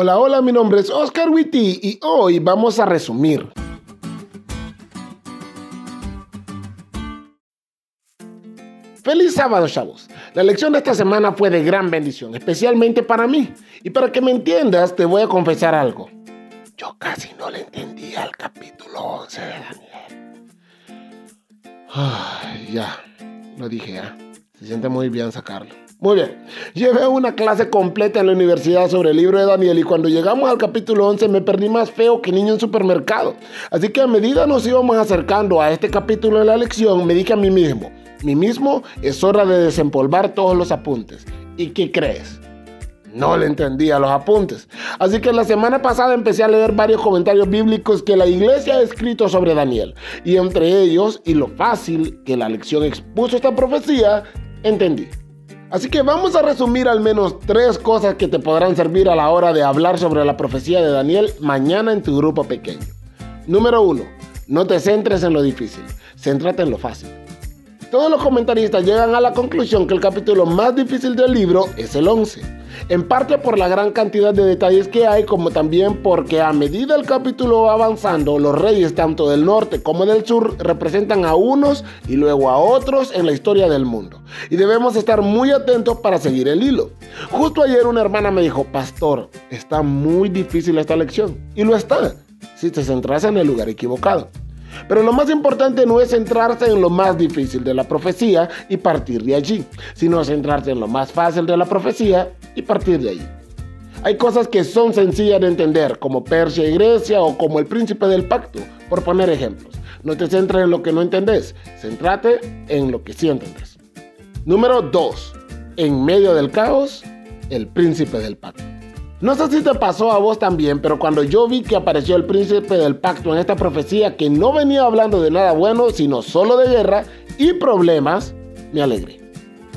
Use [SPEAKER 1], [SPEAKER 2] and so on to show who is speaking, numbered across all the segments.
[SPEAKER 1] Hola, hola, mi nombre es Oscar Witty y hoy vamos a resumir. Feliz sábado, chavos. La lección de esta semana fue de gran bendición, especialmente para mí. Y para que me entiendas, te voy a confesar algo. Yo casi no le entendía al capítulo 11 de Daniel. Ay, ya, lo dije, ya. Se siente muy bien sacarlo. Muy bien, llevé una clase completa en la universidad sobre el libro de Daniel y cuando llegamos al capítulo 11 me perdí más feo que niño en supermercado. Así que a medida nos íbamos acercando a este capítulo de la lección, me dije a mí mismo, mí mismo es hora de desempolvar todos los apuntes. ¿Y qué crees? No le entendía los apuntes. Así que la semana pasada empecé a leer varios comentarios bíblicos que la iglesia ha escrito sobre Daniel. Y entre ellos, y lo fácil que la lección expuso esta profecía, entendí. Así que vamos a resumir al menos tres cosas que te podrán servir a la hora de hablar sobre la profecía de Daniel mañana en tu grupo pequeño. Número uno, no te centres en lo difícil, céntrate en lo fácil. Todos los comentaristas llegan a la conclusión que el capítulo más difícil del libro es el 11, en parte por la gran cantidad de detalles que hay, como también porque a medida el capítulo va avanzando, los reyes tanto del norte como del sur representan a unos y luego a otros en la historia del mundo. Y debemos estar muy atentos para seguir el hilo. Justo ayer una hermana me dijo, pastor, está muy difícil esta lección. Y lo está, si te centras en el lugar equivocado. Pero lo más importante no es centrarse en lo más difícil de la profecía y partir de allí, sino centrarse en lo más fácil de la profecía y partir de allí. Hay cosas que son sencillas de entender, como Persia y Grecia o como el príncipe del pacto, por poner ejemplos. No te centres en lo que no entendés, centrate en lo que sí entendés. Número 2. En medio del caos, el príncipe del pacto. No sé si te pasó a vos también, pero cuando yo vi que apareció el príncipe del pacto en esta profecía que no venía hablando de nada bueno, sino solo de guerra y problemas, me alegré.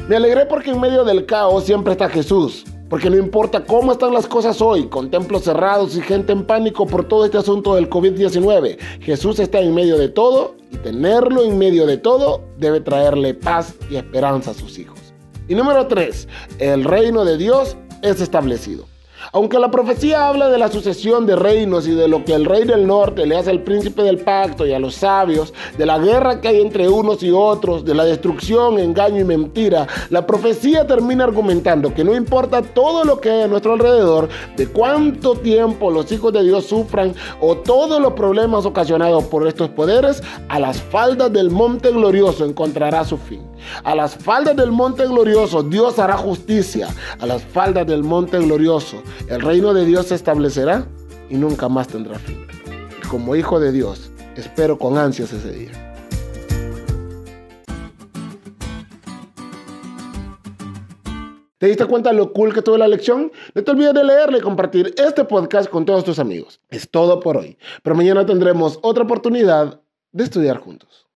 [SPEAKER 1] Me alegré porque en medio del caos siempre está Jesús. Porque no importa cómo están las cosas hoy, con templos cerrados y gente en pánico por todo este asunto del COVID-19, Jesús está en medio de todo y tenerlo en medio de todo debe traerle paz y esperanza a sus hijos. Y número 3, el reino de Dios es establecido. Aunque la profecía habla de la sucesión de reinos y de lo que el rey del norte le hace al príncipe del pacto y a los sabios, de la guerra que hay entre unos y otros, de la destrucción, engaño y mentira, la profecía termina argumentando que no importa todo lo que hay a nuestro alrededor, de cuánto tiempo los hijos de Dios sufran o todos los problemas ocasionados por estos poderes, a las faldas del monte glorioso encontrará su fin. A las faldas del monte glorioso Dios hará justicia. A las faldas del monte glorioso el reino de Dios se establecerá y nunca más tendrá fin. Como hijo de Dios, espero con ansias ese día. ¿Te diste cuenta lo cool que tuvo la lección? No te olvides de leerle y compartir este podcast con todos tus amigos. Es todo por hoy, pero mañana tendremos otra oportunidad de estudiar juntos.